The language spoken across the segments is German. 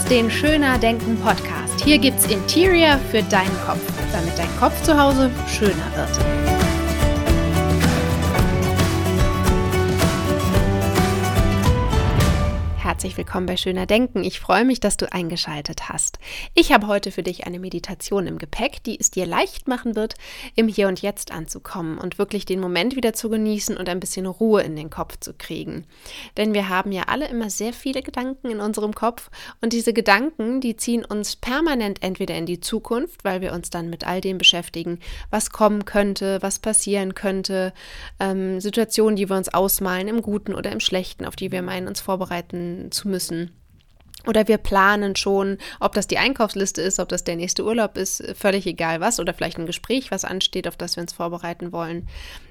hörst den Schöner Denken Podcast. Hier gibt's Interior für deinen Kopf, damit dein Kopf zu Hause schöner wird. Herzlich willkommen bei Schöner Denken. Ich freue mich, dass du eingeschaltet hast. Ich habe heute für dich eine Meditation im Gepäck, die es dir leicht machen wird, im Hier und Jetzt anzukommen und wirklich den Moment wieder zu genießen und ein bisschen Ruhe in den Kopf zu kriegen. Denn wir haben ja alle immer sehr viele Gedanken in unserem Kopf und diese Gedanken, die ziehen uns permanent entweder in die Zukunft, weil wir uns dann mit all dem beschäftigen, was kommen könnte, was passieren könnte, ähm, Situationen, die wir uns ausmalen, im Guten oder im Schlechten, auf die wir meinen, uns vorbereiten zu müssen. Oder wir planen schon, ob das die Einkaufsliste ist, ob das der nächste Urlaub ist, völlig egal was. Oder vielleicht ein Gespräch, was ansteht, auf das wir uns vorbereiten wollen.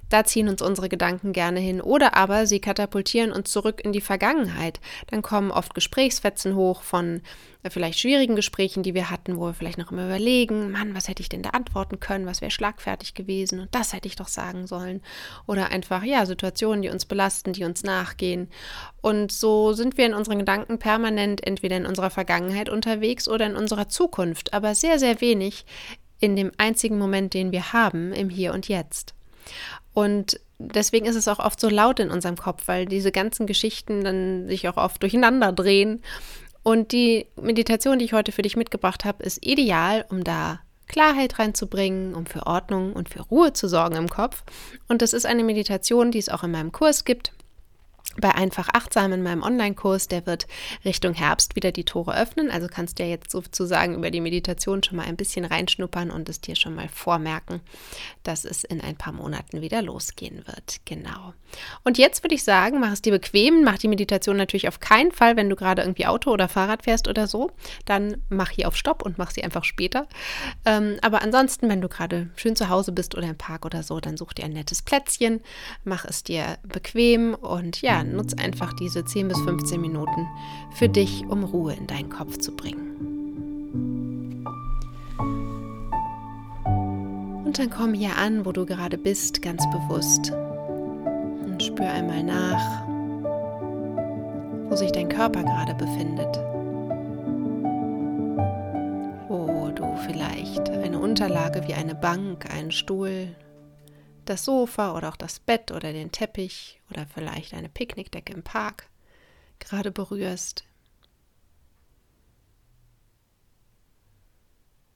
Da ziehen uns unsere Gedanken gerne hin. Oder aber sie katapultieren uns zurück in die Vergangenheit. Dann kommen oft Gesprächsfetzen hoch von äh, vielleicht schwierigen Gesprächen, die wir hatten, wo wir vielleicht noch immer überlegen, Mann, was hätte ich denn da antworten können, was wäre schlagfertig gewesen und das hätte ich doch sagen sollen. Oder einfach, ja, Situationen, die uns belasten, die uns nachgehen. Und so sind wir in unseren Gedanken permanent entweder in unserer Vergangenheit unterwegs oder in unserer Zukunft, aber sehr, sehr wenig in dem einzigen Moment, den wir haben, im Hier und Jetzt. Und deswegen ist es auch oft so laut in unserem Kopf, weil diese ganzen Geschichten dann sich auch oft durcheinander drehen. Und die Meditation, die ich heute für dich mitgebracht habe, ist ideal, um da Klarheit reinzubringen, um für Ordnung und für Ruhe zu sorgen im Kopf. Und das ist eine Meditation, die es auch in meinem Kurs gibt bei Einfach Achtsam in meinem Online-Kurs, der wird Richtung Herbst wieder die Tore öffnen. Also kannst du ja jetzt sozusagen über die Meditation schon mal ein bisschen reinschnuppern und es dir schon mal vormerken, dass es in ein paar Monaten wieder losgehen wird. Genau. Und jetzt würde ich sagen, mach es dir bequem, mach die Meditation natürlich auf keinen Fall, wenn du gerade irgendwie Auto oder Fahrrad fährst oder so. Dann mach hier auf Stopp und mach sie einfach später. Ähm, aber ansonsten, wenn du gerade schön zu Hause bist oder im Park oder so, dann such dir ein nettes Plätzchen, mach es dir bequem und ja, nutz einfach diese 10 bis 15 Minuten für dich, um Ruhe in deinen Kopf zu bringen. Und dann komm hier an, wo du gerade bist, ganz bewusst. Und spür einmal nach, wo sich dein Körper gerade befindet. Wo du vielleicht eine Unterlage wie eine Bank, einen Stuhl das Sofa oder auch das Bett oder den Teppich oder vielleicht eine Picknickdecke im Park gerade berührst.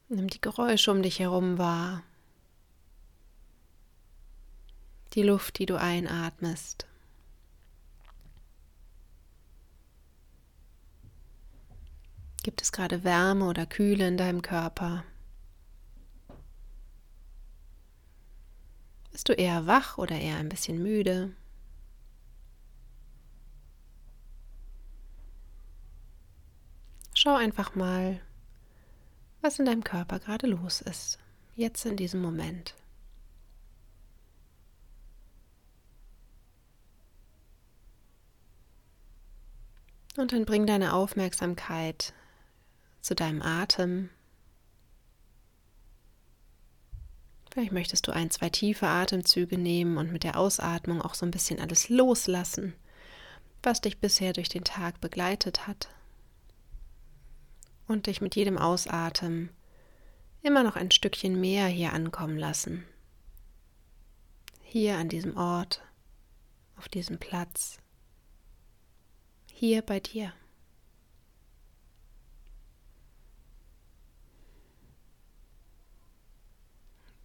Nimm die Geräusche um dich herum wahr. Die Luft, die du einatmest. Gibt es gerade Wärme oder Kühle in deinem Körper? Bist du eher wach oder eher ein bisschen müde? Schau einfach mal, was in deinem Körper gerade los ist, jetzt in diesem Moment. Und dann bring deine Aufmerksamkeit zu deinem Atem. Vielleicht möchtest du ein, zwei tiefe Atemzüge nehmen und mit der Ausatmung auch so ein bisschen alles loslassen, was dich bisher durch den Tag begleitet hat. Und dich mit jedem Ausatmen immer noch ein Stückchen mehr hier ankommen lassen. Hier an diesem Ort, auf diesem Platz, hier bei dir.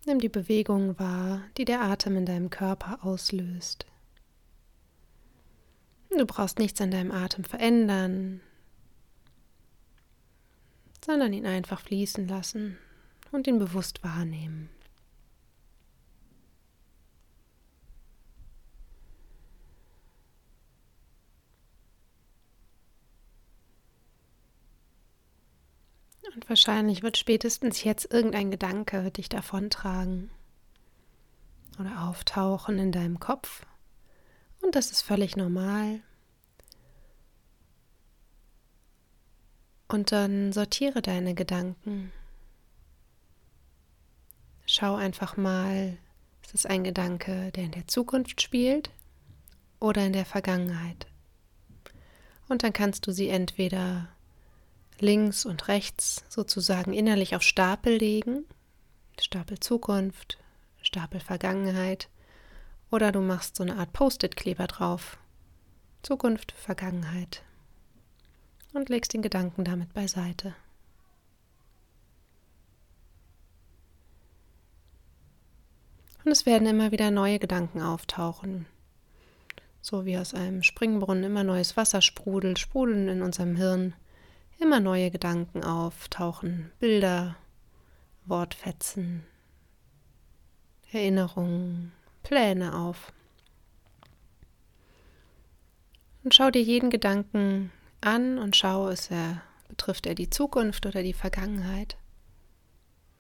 Nimm die Bewegung wahr, die der Atem in deinem Körper auslöst. Du brauchst nichts an deinem Atem verändern, sondern ihn einfach fließen lassen und ihn bewusst wahrnehmen. Und wahrscheinlich wird spätestens jetzt irgendein Gedanke dich davontragen oder auftauchen in deinem Kopf. Und das ist völlig normal. Und dann sortiere deine Gedanken. Schau einfach mal, ist es ein Gedanke, der in der Zukunft spielt oder in der Vergangenheit. Und dann kannst du sie entweder links und rechts sozusagen innerlich auf Stapel legen. Stapel Zukunft, Stapel Vergangenheit. Oder du machst so eine Art Post-it-Kleber drauf. Zukunft, Vergangenheit. Und legst den Gedanken damit beiseite. Und es werden immer wieder neue Gedanken auftauchen. So wie aus einem Springbrunnen immer neues Wasser sprudelt, sprudeln in unserem Hirn immer neue Gedanken auftauchen, Bilder, Wortfetzen, Erinnerungen, Pläne auf. Und schau dir jeden Gedanken an und schau, ist er, betrifft er die Zukunft oder die Vergangenheit.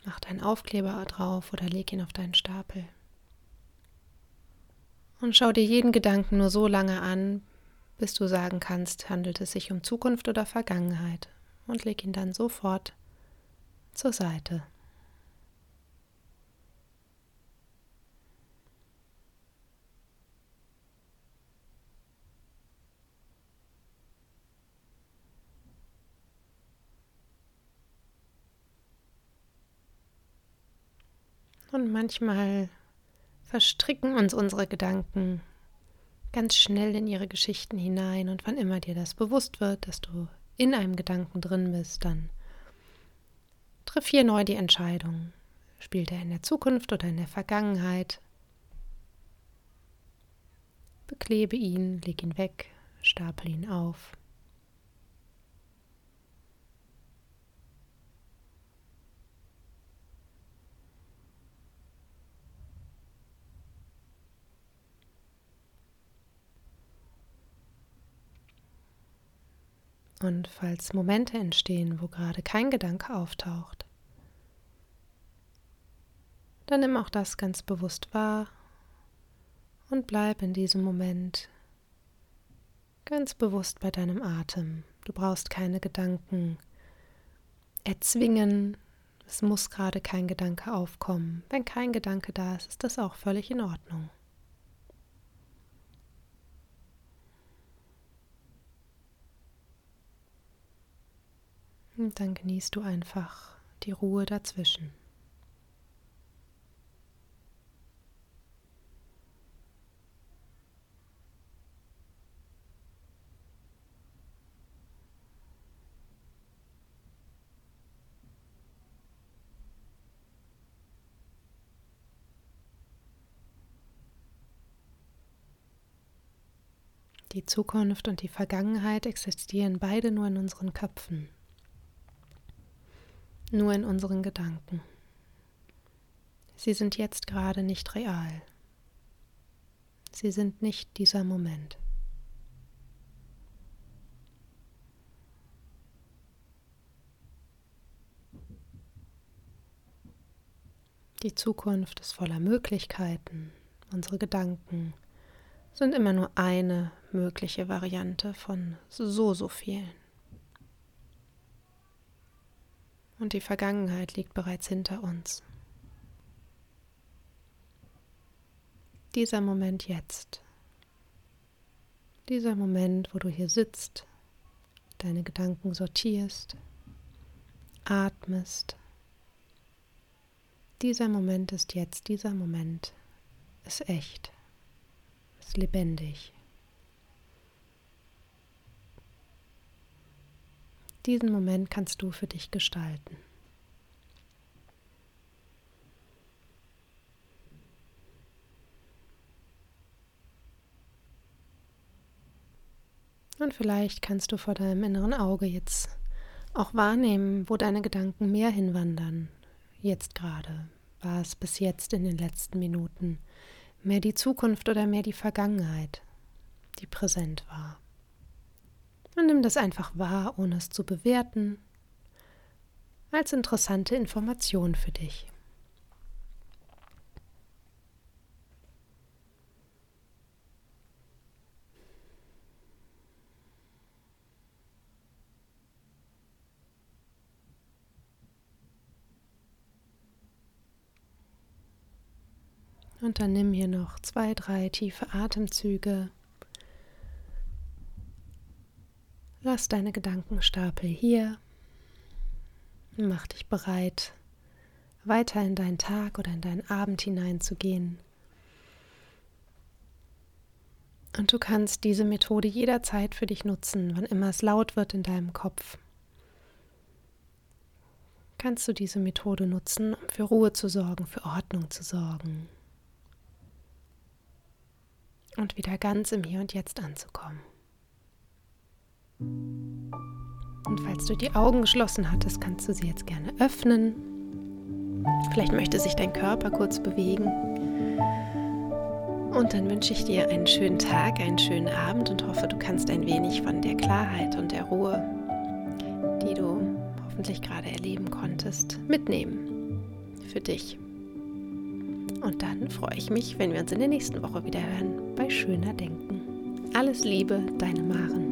Mach deinen Aufkleber drauf oder leg ihn auf deinen Stapel. Und schau dir jeden Gedanken nur so lange an, bis du sagen kannst, handelt es sich um Zukunft oder Vergangenheit. Und leg ihn dann sofort zur Seite. Und manchmal verstricken uns unsere Gedanken ganz schnell in ihre Geschichten hinein. Und wann immer dir das bewusst wird, dass du in einem Gedanken drin bist, dann triff hier neu die Entscheidung. Spielt er in der Zukunft oder in der Vergangenheit? Beklebe ihn, leg ihn weg, stapel ihn auf. Und falls Momente entstehen, wo gerade kein Gedanke auftaucht, dann nimm auch das ganz bewusst wahr und bleib in diesem Moment ganz bewusst bei deinem Atem. Du brauchst keine Gedanken erzwingen. Es muss gerade kein Gedanke aufkommen. Wenn kein Gedanke da ist, ist das auch völlig in Ordnung. Und dann genießt du einfach die Ruhe dazwischen. Die Zukunft und die Vergangenheit existieren beide nur in unseren Köpfen nur in unseren Gedanken. Sie sind jetzt gerade nicht real. Sie sind nicht dieser Moment. Die Zukunft ist voller Möglichkeiten. Unsere Gedanken sind immer nur eine mögliche Variante von so, so vielen. Und die Vergangenheit liegt bereits hinter uns. Dieser Moment jetzt, dieser Moment, wo du hier sitzt, deine Gedanken sortierst, atmest, dieser Moment ist jetzt, dieser Moment ist echt, ist lebendig. Diesen Moment kannst du für dich gestalten. Und vielleicht kannst du vor deinem inneren Auge jetzt auch wahrnehmen, wo deine Gedanken mehr hinwandern. Jetzt gerade. War es bis jetzt in den letzten Minuten mehr die Zukunft oder mehr die Vergangenheit, die präsent war? Und nimm das einfach wahr, ohne es zu bewerten, als interessante Information für dich. Und dann nimm hier noch zwei, drei tiefe Atemzüge. Lass deine Gedankenstapel hier Mach dich bereit, weiter in deinen Tag oder in deinen Abend hineinzugehen. Und du kannst diese Methode jederzeit für dich nutzen, wann immer es laut wird in deinem Kopf. Kannst du diese Methode nutzen, um für Ruhe zu sorgen, für Ordnung zu sorgen und wieder ganz im Hier und Jetzt anzukommen. Und falls du die Augen geschlossen hattest, kannst du sie jetzt gerne öffnen. Vielleicht möchte sich dein Körper kurz bewegen. Und dann wünsche ich dir einen schönen Tag, einen schönen Abend und hoffe, du kannst ein wenig von der Klarheit und der Ruhe, die du hoffentlich gerade erleben konntest, mitnehmen. Für dich. Und dann freue ich mich, wenn wir uns in der nächsten Woche wieder hören bei Schöner Denken. Alles Liebe, deine Maren.